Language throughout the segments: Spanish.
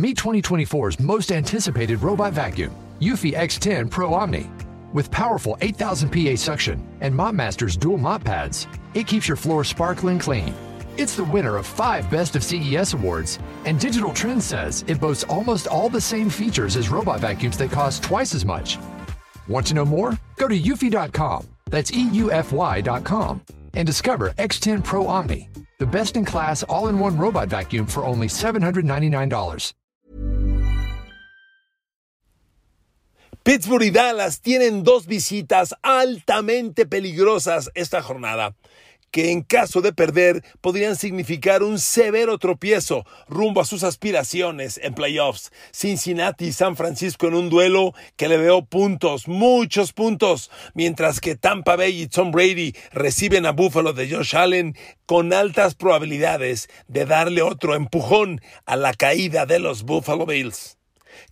Meet 2024's most anticipated robot vacuum, Eufy X10 Pro Omni. With powerful 8000 PA suction and MopMaster's dual mop pads, it keeps your floor sparkling clean. It's the winner of five Best of CES awards, and Digital Trends says it boasts almost all the same features as robot vacuums that cost twice as much. Want to know more? Go to eufy.com, that's EUFY.com, and discover X10 Pro Omni, the best in class all in one robot vacuum for only $799. Pittsburgh y Dallas tienen dos visitas altamente peligrosas esta jornada, que en caso de perder podrían significar un severo tropiezo rumbo a sus aspiraciones en playoffs. Cincinnati y San Francisco en un duelo que le veo puntos, muchos puntos, mientras que Tampa Bay y Tom Brady reciben a Buffalo de Josh Allen con altas probabilidades de darle otro empujón a la caída de los Buffalo Bills.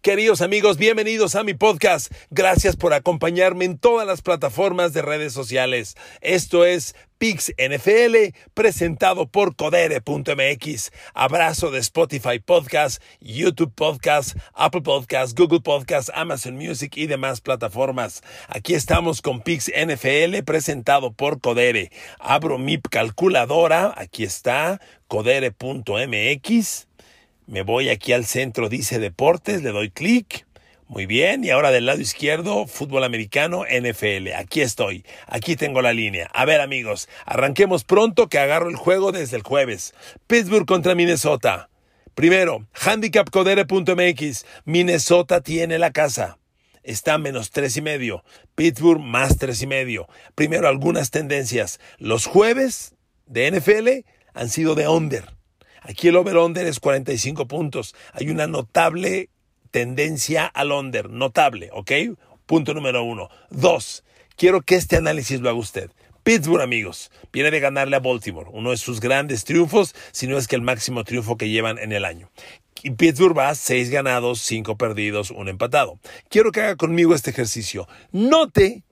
Queridos amigos, bienvenidos a mi podcast. Gracias por acompañarme en todas las plataformas de redes sociales. Esto es Pix NFL, presentado por Codere.mx. Abrazo de Spotify Podcast, YouTube Podcast, Apple Podcast, Google Podcast, Amazon Music y demás plataformas. Aquí estamos con Pix NFL, presentado por Codere. Abro mi calculadora, aquí está, Codere.mx. Me voy aquí al centro, dice deportes, le doy clic. Muy bien, y ahora del lado izquierdo, fútbol americano, NFL. Aquí estoy, aquí tengo la línea. A ver amigos, arranquemos pronto que agarro el juego desde el jueves. Pittsburgh contra Minnesota. Primero, handicapcodere.mx. Minnesota tiene la casa. Está menos tres y medio. Pittsburgh más tres y medio. Primero, algunas tendencias. Los jueves de NFL han sido de under. Aquí el over-under es 45 puntos. Hay una notable tendencia al under, notable, ¿ok? Punto número uno. Dos, quiero que este análisis lo haga usted. Pittsburgh, amigos, viene de ganarle a Baltimore, uno de sus grandes triunfos, si no es que el máximo triunfo que llevan en el año. Y Pittsburgh va seis ganados, cinco perdidos, un empatado. Quiero que haga conmigo este ejercicio. Note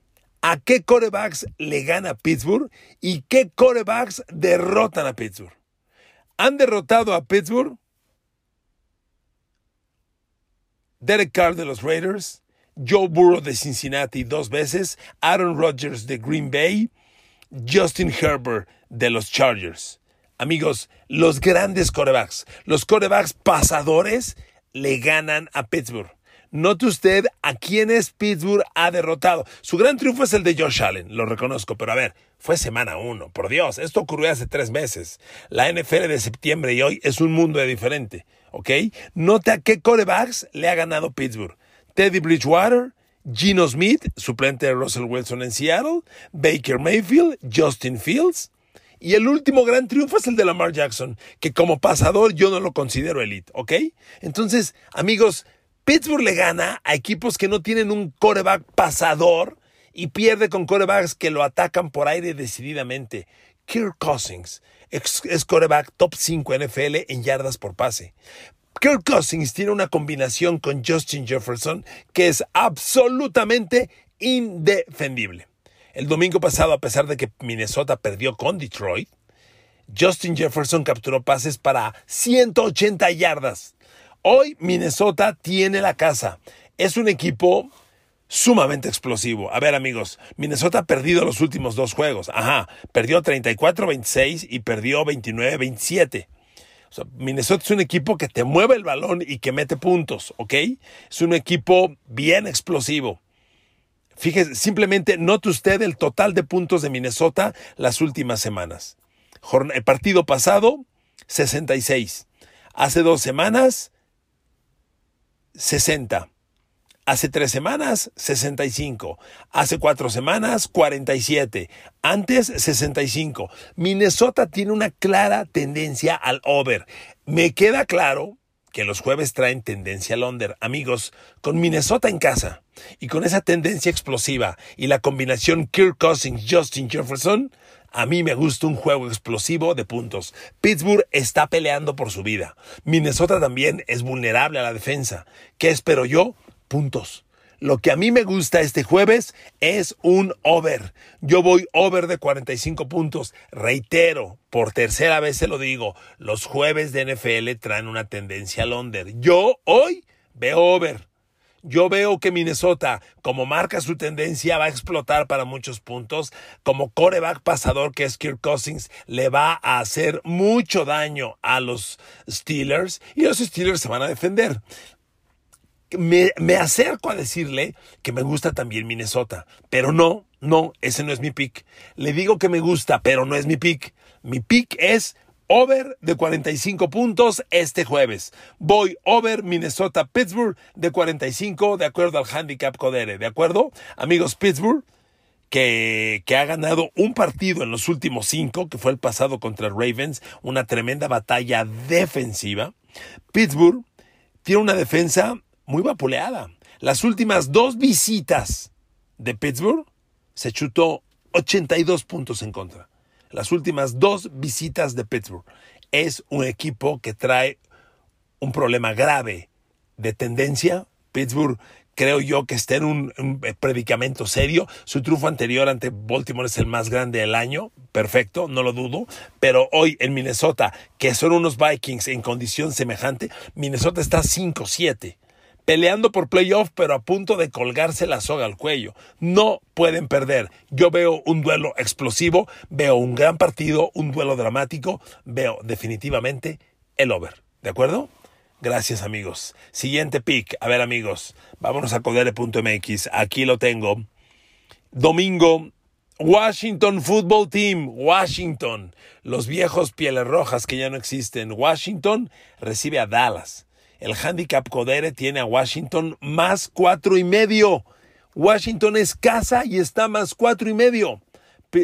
a qué corebacks le gana Pittsburgh y qué corebacks derrotan a Pittsburgh han derrotado a Pittsburgh, Derek Carr de los Raiders, Joe Burrow de Cincinnati dos veces, Aaron Rodgers de Green Bay, Justin Herbert de los Chargers. Amigos, los grandes corebacks, los corebacks pasadores le ganan a Pittsburgh. Note usted a quienes Pittsburgh ha derrotado. Su gran triunfo es el de Josh Allen, lo reconozco, pero a ver, fue semana uno, por Dios, esto ocurrió hace tres meses. La NFL de septiembre y hoy es un mundo de diferente, ¿ok? Note a qué corebacks le ha ganado Pittsburgh. Teddy Bridgewater, Gino Smith, suplente de Russell Wilson en Seattle, Baker Mayfield, Justin Fields. Y el último gran triunfo es el de Lamar Jackson, que como pasador yo no lo considero elite, ¿ok? Entonces, amigos, Pittsburgh le gana a equipos que no tienen un coreback pasador y pierde con corebacks que lo atacan por aire decididamente. Kirk Cousins es coreback top 5 NFL en yardas por pase. Kirk Cousins tiene una combinación con Justin Jefferson que es absolutamente indefendible. El domingo pasado, a pesar de que Minnesota perdió con Detroit, Justin Jefferson capturó pases para 180 yardas. Hoy Minnesota tiene la casa. Es un equipo sumamente explosivo. A ver amigos, Minnesota ha perdido los últimos dos juegos. Ajá, perdió 34-26 y perdió 29-27. Minnesota es un equipo que te mueve el balón y que mete puntos, ¿ok? Es un equipo bien explosivo. Fíjese, simplemente note usted el total de puntos de Minnesota las últimas semanas. El partido pasado, 66. Hace dos semanas, 60. Hace tres semanas, 65. Hace cuatro semanas, 47. Antes, 65. Minnesota tiene una clara tendencia al over. Me queda claro que los jueves traen tendencia al under. Amigos, con Minnesota en casa y con esa tendencia explosiva y la combinación Kirk Cousins, Justin Jefferson, a mí me gusta un juego explosivo de puntos. Pittsburgh está peleando por su vida. Minnesota también es vulnerable a la defensa. ¿Qué espero yo? Puntos. Lo que a mí me gusta este jueves es un over. Yo voy over de 45 puntos. Reitero, por tercera vez se lo digo, los jueves de NFL traen una tendencia al under. Yo hoy veo over. Yo veo que Minnesota, como marca su tendencia, va a explotar para muchos puntos. Como coreback pasador que es Kirk Cousins, le va a hacer mucho daño a los Steelers y los Steelers se van a defender. Me, me, acerco a decirle que me gusta también Minnesota, pero no, no, ese no es mi pick. Le digo que me gusta, pero no es mi pick. Mi pick es over de 45 puntos este jueves. Voy over Minnesota Pittsburgh de 45 de acuerdo al handicap Codere. ¿De acuerdo? Amigos Pittsburgh, que, que, ha ganado un partido en los últimos cinco, que fue el pasado contra Ravens, una tremenda batalla defensiva. Pittsburgh tiene una defensa muy vapuleada. Las últimas dos visitas de Pittsburgh se chutó 82 puntos en contra las últimas dos visitas de Pittsburgh. Es un equipo que trae un problema grave de tendencia. Pittsburgh creo yo que está en un, predicamento serio. Su triunfo anterior ante Baltimore es el más grande del año, perfecto, no lo dudo. Pero hoy en Minnesota, que son unos Vikings en condición semejante, Minnesota está 5-7 peleando por playoff, pero a punto de colgarse la soga al cuello. No pueden perder. Yo veo un duelo explosivo, veo un gran partido, un duelo dramático, veo definitivamente el over. ¿De acuerdo? Gracias amigos. Siguiente pick. A ver amigos, vámonos a codere.mx. Aquí lo tengo. Domingo, Washington Football Team, Washington. Los viejos pieles rojas que ya no existen. Washington recibe a Dallas. El handicap Codere tiene a Washington más cuatro y medio. Washington es casa y está más cuatro y medio.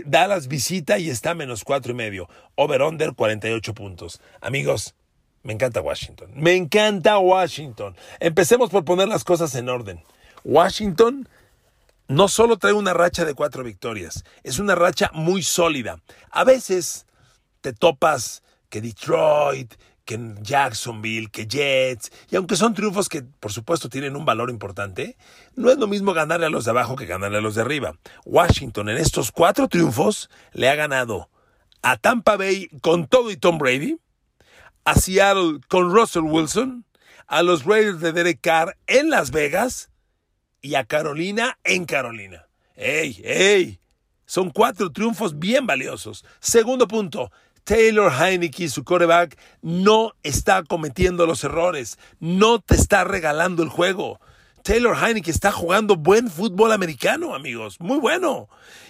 Dallas visita y está menos cuatro y medio. Over-under 48 puntos. Amigos, me encanta Washington. Me encanta Washington. Empecemos por poner las cosas en orden. Washington no solo trae una racha de cuatro victorias, es una racha muy sólida. A veces te topas que Detroit, que Jacksonville, que Jets, y aunque son triunfos que por supuesto tienen un valor importante, no es lo mismo ganarle a los de abajo que ganarle a los de arriba. Washington en estos cuatro triunfos le ha ganado a Tampa Bay con todo y Tom Brady, a Seattle con Russell Wilson, a los Raiders de Derek Carr en Las Vegas y a Carolina en Carolina. ¡Ey, ey! Son cuatro triunfos bien valiosos. Segundo punto, Taylor Heineke, su coreback, no está cometiendo los errores, no te está regalando el juego. Taylor Heineke está jugando buen fútbol americano, amigos, muy bueno.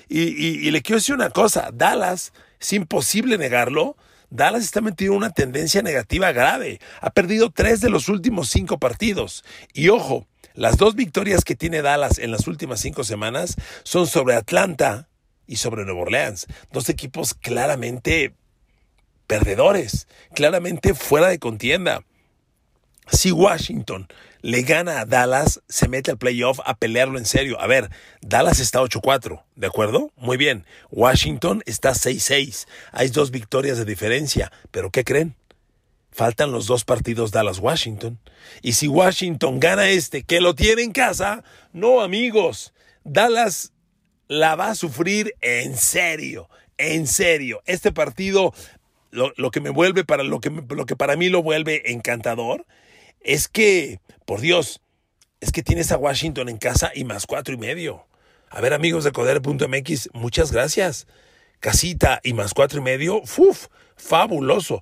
Y, le quiero decir una cosa, Dallas, es imposible negarlo, Dallas está metido en una tendencia negativa grave. Ha perdido tres de los últimos cinco partidos. Y ojo, las dos victorias que tiene Dallas en las últimas cinco semanas son sobre Atlanta y sobre Nueva Orleans. Dos equipos claramente perdedores, claramente fuera de contienda. Si Washington le gana a Dallas, se mete al playoff a pelearlo en serio. A ver, Dallas está 8-4, ¿de acuerdo? Muy bien. Washington está 6-6. Hay dos victorias de diferencia. ¿Pero qué creen? Faltan los dos partidos Dallas-Washington. Y si Washington gana este, que lo tiene en casa, no amigos, Dallas la va a sufrir en serio, en serio. Este partido lo, que me vuelve para lo que, lo que para mí lo vuelve encantador es que, por Dios, es que tienes a Washington en casa y más cuatro y medio. A ver, amigos de Coder.mx, muchas gracias. Casita y más cuatro y medio, ¡fuf! Fabuloso.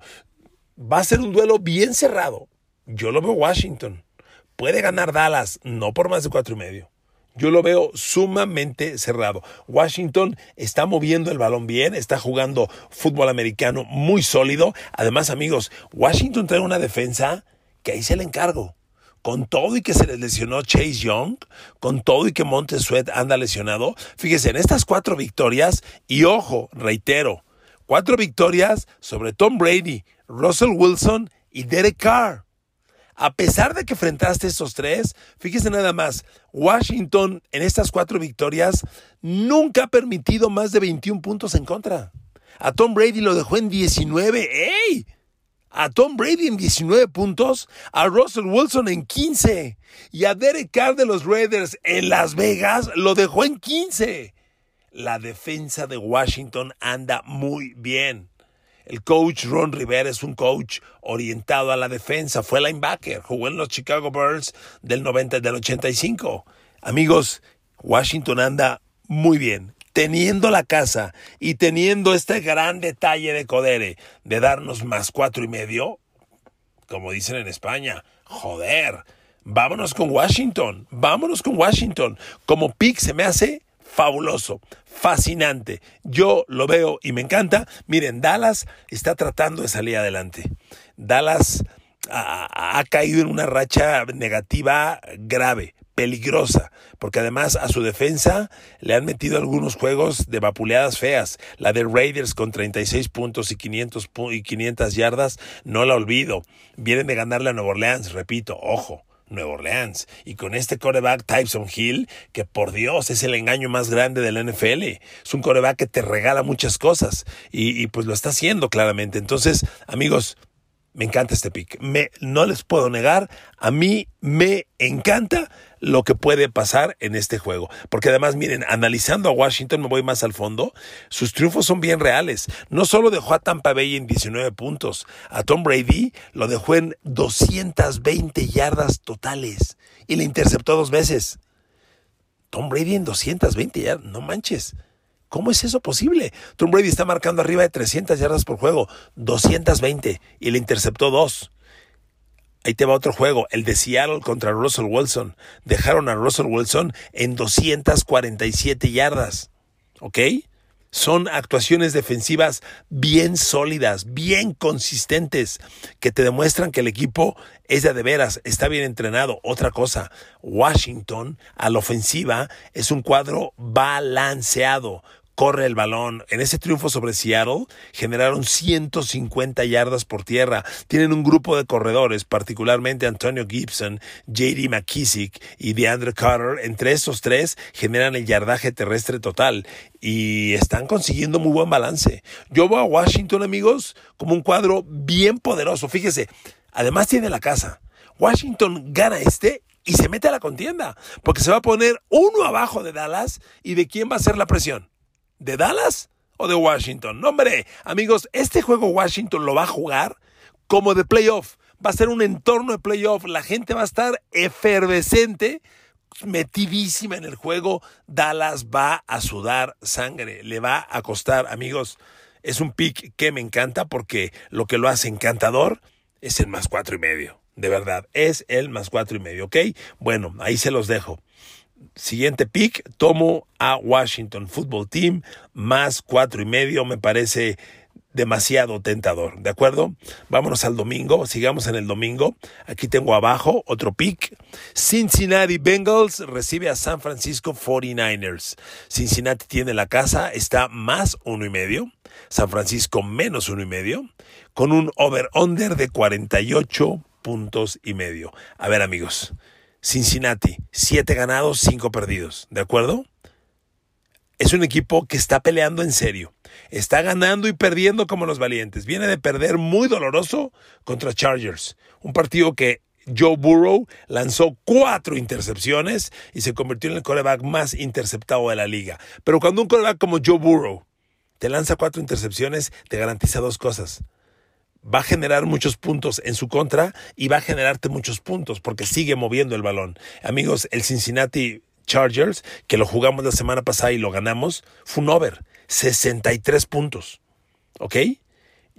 Va a ser un duelo bien cerrado. Yo lo veo Washington. Puede ganar Dallas, no por más de cuatro y medio. Yo lo veo sumamente cerrado. Washington está moviendo el balón bien, está jugando fútbol americano muy sólido. Además, amigos, Washington trae una defensa que ahí se le encargo. Con todo y que se les lesionó Chase Young, con todo y que Montes Sweat anda lesionado, fíjese, en estas cuatro victorias, y ojo, reitero, cuatro victorias sobre Tom Brady, Russell Wilson y Derek Carr. A pesar de que enfrentaste estos tres, fíjese nada más, Washington en estas cuatro victorias nunca ha permitido más de 21 puntos en contra. A Tom Brady lo dejó en 19. ¡Ey! a Tom Brady en 19 puntos, a Russell Wilson en 15 y a Derek Carr de los Raiders en Las Vegas lo dejó en 15. La defensa de Washington anda muy bien. El coach Ron Rivera es un coach orientado a la defensa. Fue linebacker, jugó en los Chicago Bears del 90 del 85. Amigos, Washington anda muy bien teniendo la casa y teniendo este gran detalle de Codere de darnos más cuatro y medio, como dicen en España, joder, vámonos con Washington, vámonos con Washington. Como pick se me hace fabuloso, fascinante. Yo lo veo y me encanta. Miren, Dallas está tratando de salir adelante. Dallas ha, ha caído en una racha negativa grave peligrosa, porque además a su defensa le han metido algunos juegos de vapuleadas feas. La de Raiders con 36 puntos y 500, y 500 yardas, no la olvido. Vienen de ganarle a Nueva Orleans, repito, ojo. Nueva Orleans. Y con este coreback Tyson Hill, que por Dios es el engaño más grande del NFL. Es un coreback que te regala muchas cosas. Y, y pues lo está haciendo claramente. Entonces, amigos, me encanta este pick. Me, no les puedo negar, a mí me encanta lo que puede pasar en este juego. Porque además, miren, analizando a Washington, me voy más al fondo, sus triunfos son bien reales. No solo dejó a Tampa Bay en 19 puntos, a Tom Brady lo dejó en 220 yardas totales y le interceptó dos veces. Tom Brady en 220 yardas, no manches. ¿Cómo es eso posible? Tom Brady está marcando arriba de 300 yardas por juego, 220 y le interceptó dos. Ahí te va otro juego, el de Seattle contra Russell Wilson. Dejaron a Russell Wilson en 247 yardas. ¿Ok? Son actuaciones defensivas bien sólidas, bien consistentes, que te demuestran que el equipo es de, de veras, está bien entrenado. Otra cosa, Washington a la ofensiva es un cuadro balanceado corre el balón. En ese triunfo sobre Seattle generaron 150 yardas por tierra. Tienen un grupo de corredores, particularmente Antonio Gibson, JD McKissick y DeAndre Carter. Entre esos tres generan el yardaje terrestre total y están consiguiendo muy buen balance. Yo veo a Washington, amigos, como un cuadro bien poderoso. Fíjese, además tiene la casa. Washington gana este y se mete a la contienda, porque se va a poner uno abajo de Dallas y de quién va a ser la presión. ¿De Dallas o de Washington? No, hombre, amigos, este juego Washington lo va a jugar como de playoff. Va a ser un entorno de playoff. La gente va a estar efervescente, metidísima en el juego. Dallas va a sudar sangre. Le va a costar, amigos. Es un pick que me encanta porque lo que lo hace encantador es el más cuatro y medio. De verdad, es el más cuatro y medio, ¿ok? Bueno, ahí se los dejo. Siguiente pick, tomo a Washington Football Team más cuatro y medio, me parece demasiado tentador, ¿de acuerdo? Vámonos al domingo, sigamos en el domingo. Aquí tengo abajo otro pick. Cincinnati Bengals recibe a San Francisco 49ers. Cincinnati tiene la casa, está más uno y medio. San Francisco menos uno y medio, con un over-under de 48 puntos y medio. A ver amigos, Cincinnati, siete ganados, cinco perdidos, ¿de acuerdo? Es un equipo que está peleando en serio. Está ganando y perdiendo como los valientes. Viene de perder muy doloroso contra Chargers. Un partido que Joe Burrow lanzó cuatro intercepciones y se convirtió en el coreback más interceptado de la liga. Pero cuando un coreback como Joe Burrow te lanza cuatro intercepciones, te garantiza dos cosas va a generar muchos puntos en su contra y va a generarte muchos puntos porque sigue moviendo el balón. Amigos, el Cincinnati Chargers, que lo jugamos la semana pasada y lo ganamos, fue un over, 63 puntos. ¿Ok?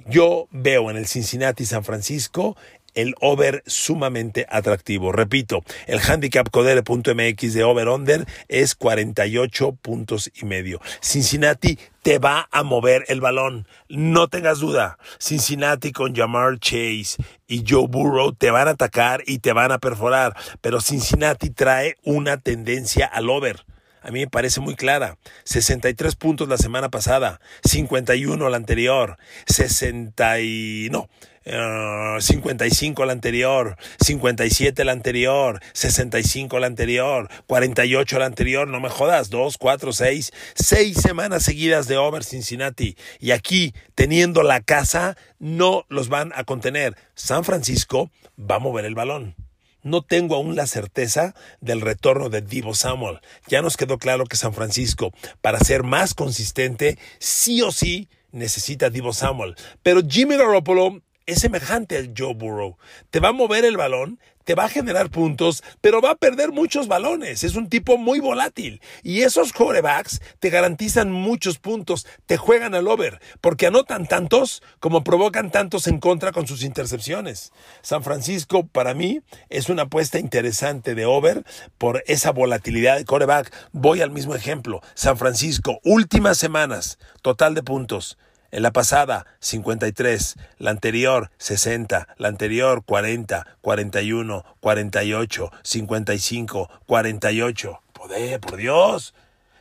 Yo veo en el Cincinnati San Francisco el over sumamente atractivo. Repito, el handicap codere.mx de over-under es 48 puntos y medio. Cincinnati te va a mover el balón. No tengas duda. Cincinnati con Jamar Chase y Joe Burrow te van a atacar y te van a perforar. Pero Cincinnati trae una tendencia al over. A mí me parece muy clara. 63 puntos la semana pasada, 51 la anterior, 60 y... no, 55 la anterior, 57 la anterior, 65 la anterior, 48 la anterior, no me jodas, 2, 4, 6, 6 semanas seguidas de over Cincinnati. Y aquí, teniendo la casa, no los van a contener. San Francisco va a mover el balón. No tengo aún la certeza del retorno de Divo Samuel. Ya nos quedó claro que San Francisco, para ser más consistente, sí o sí necesita Divo Samuel. Pero Jimmy Garoppolo es semejante al Joe Burrow. Te va a mover el balón, te va a generar puntos, pero va a perder muchos balones. Es un tipo muy volátil. Y esos quarterbacks te garantizan muchos puntos, te juegan al over, porque anotan tantos como provocan tantos en contra con sus intercepciones. San Francisco, para mí, es una apuesta interesante de over por esa volatilidad de quarterback. Voy al mismo ejemplo. San Francisco, últimas semanas, total de puntos. En la pasada, 53. La anterior, 60. La anterior, 40, 41, 48, 55, 48. Poder, por Dios.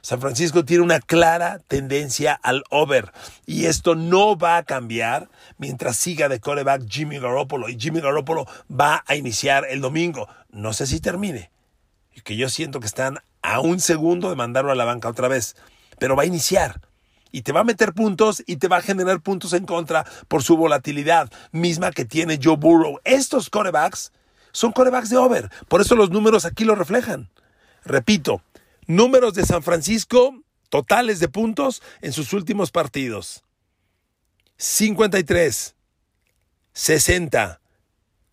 San Francisco tiene una clara tendencia al over y esto no va a cambiar mientras siga de coreback Jimmy Garoppolo y Jimmy Garoppolo va a iniciar el domingo. No sé si termine, que yo siento que están a un segundo de mandarlo a la banca otra vez, pero va a iniciar y te va a meter puntos y te va a generar puntos en contra por su volatilidad misma que tiene Joe Burrow. Estos corebacks son corebacks de over, por eso los números aquí lo reflejan. Repito, números de San Francisco totales de puntos en sus últimos partidos. 53, 60,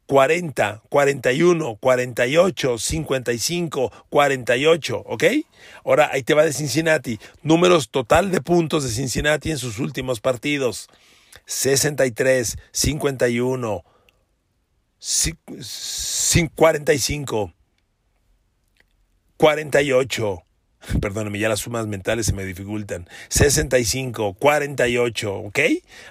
40, 41, 48, 55, 48, ¿ok? Ahora ahí te va de Cincinnati. Números total de puntos de Cincinnati en sus últimos partidos. 63, 51, 45, 48. Perdóname, ya las sumas mentales se me dificultan. 65, 48, ¿ok?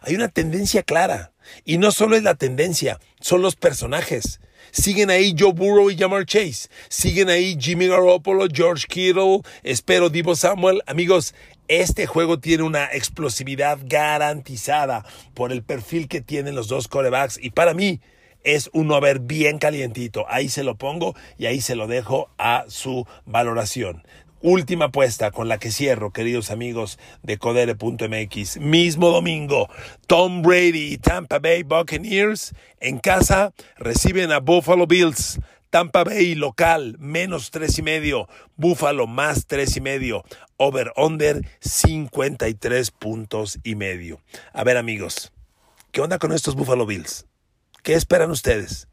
Hay una tendencia clara. Y no solo es la tendencia, son los personajes. Siguen ahí Joe Burrow y Jamar Chase. Siguen ahí Jimmy Garoppolo, George Kittle, espero Divo Samuel. Amigos, este juego tiene una explosividad garantizada por el perfil que tienen los dos corebacks. Y para mí, es un over bien calientito. Ahí se lo pongo y ahí se lo dejo a su valoración. Última apuesta con la que cierro, queridos amigos de Codere.mx. Mismo domingo, Tom Brady y Tampa Bay Buccaneers en casa reciben a Buffalo Bills. Tampa Bay local, menos tres y medio. Buffalo más tres y medio. Over under 53 puntos y medio. A ver, amigos, ¿qué onda con estos Buffalo Bills? ¿Qué esperan ustedes?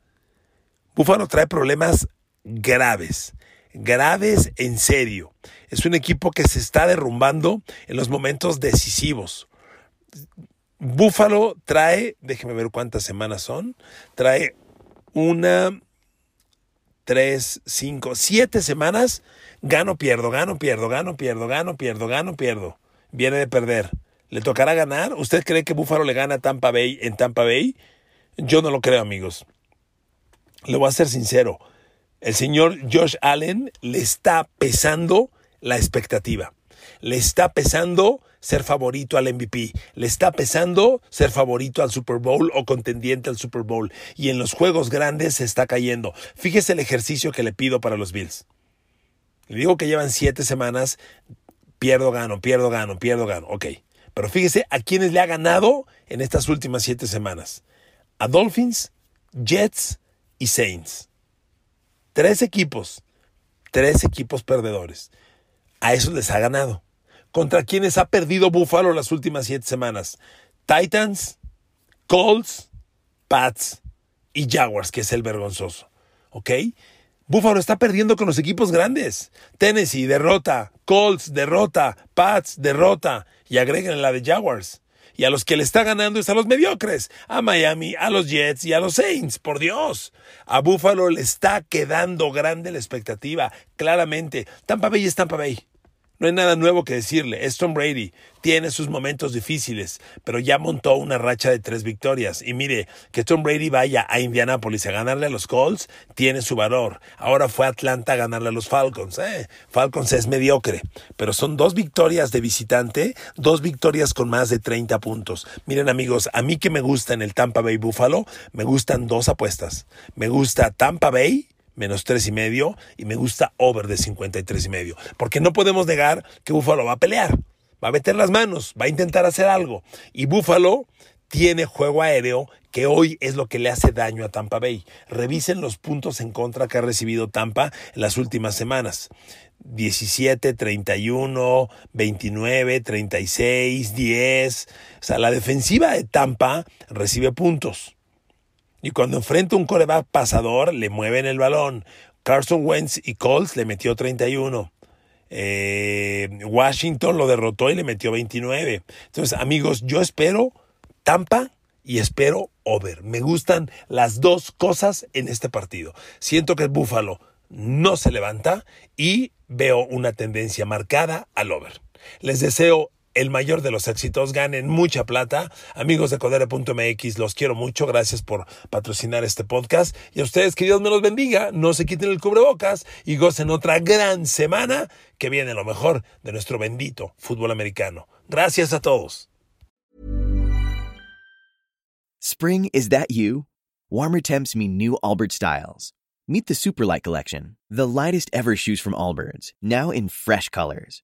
Buffalo trae problemas graves graves en serio. Es un equipo que se está derrumbando en los momentos decisivos. Búfalo trae, déjeme ver cuántas semanas son, trae una, tres, cinco, siete semanas, gano, pierdo, gano, pierdo, gano, pierdo, gano, pierdo, gano, pierdo. Viene de perder. ¿Le tocará ganar? ¿Usted cree que Búfalo le gana a Tampa Bay en Tampa Bay? Yo no lo creo, amigos. Le voy a ser sincero el señor Josh Allen le está pesando la expectativa. Le está pesando ser favorito al MVP. Le está pesando ser favorito al Super Bowl o contendiente al Super Bowl. Y en los juegos grandes se está cayendo. Fíjese el ejercicio que le pido para los Bills. Le digo que llevan siete semanas. Pierdo, gano, pierdo, gano, pierdo, gano. Ok. Pero fíjese a quienes le ha ganado en estas últimas siete semanas. A Dolphins, Jets y Saints. Tres equipos, tres equipos perdedores. A esos les ha ganado. ¿Contra quienes ha perdido Buffalo las últimas siete semanas? Titans, Colts, Pats y Jaguars, que es el vergonzoso. ¿Ok? Buffalo está perdiendo con los equipos grandes. Tennessee derrota, Colts derrota, Pats derrota y agreguen la de Jaguars. Y a los que le está ganando es a los mediocres, a Miami, a los Jets y a los Saints, por Dios. A Buffalo le está quedando grande la expectativa, claramente. Tampa Bay es Tampa Bay. No hay nada nuevo que decirle. Es Tom Brady. Tiene sus momentos difíciles, pero ya montó una racha de tres victorias. Y mire, que Tom Brady vaya a Indianapolis a ganarle a los Colts tiene su valor. Ahora fue a Atlanta a ganarle a los Falcons. Eh, Falcons es mediocre, pero son dos victorias de visitante, dos victorias con más de 30 puntos. Miren amigos, a mí que me gusta en el Tampa Bay Buffalo, me gustan dos apuestas. Me gusta Tampa Bay menos tres y medio y me gusta over de 53 y medio. Porque no podemos negar que Búfalo va a pelear, va a meter las manos, va a intentar hacer algo. Y Búfalo tiene juego aéreo que hoy es lo que le hace daño a Tampa Bay. Revisen los puntos en contra que ha recibido Tampa en las últimas semanas. 17, 31, 29, 36, 10. O sea, la defensiva de Tampa recibe puntos. Y cuando enfrenta un coreback pasador, le mueven el balón. Carson Wentz y Colts le metió 31. Eh, Washington lo derrotó y le metió 29. Entonces, amigos, yo espero Tampa y espero over. Me gustan las dos cosas en este partido. Siento que el Búfalo no se levanta y veo una tendencia marcada al over. Les deseo el mayor de los éxitos, ganen mucha plata. Amigos de Codere.mx, los quiero mucho, gracias por patrocinar este podcast. Y a ustedes, que Dios me los bendiga, no se quiten el cubrebocas y gocen otra gran semana que viene lo mejor de nuestro bendito fútbol americano. Gracias a todos. Spring, is that you? Warmer temps mean new Albert styles. Meet the Superlight Collection, the lightest ever shoes from Allbirds, now in fresh colors.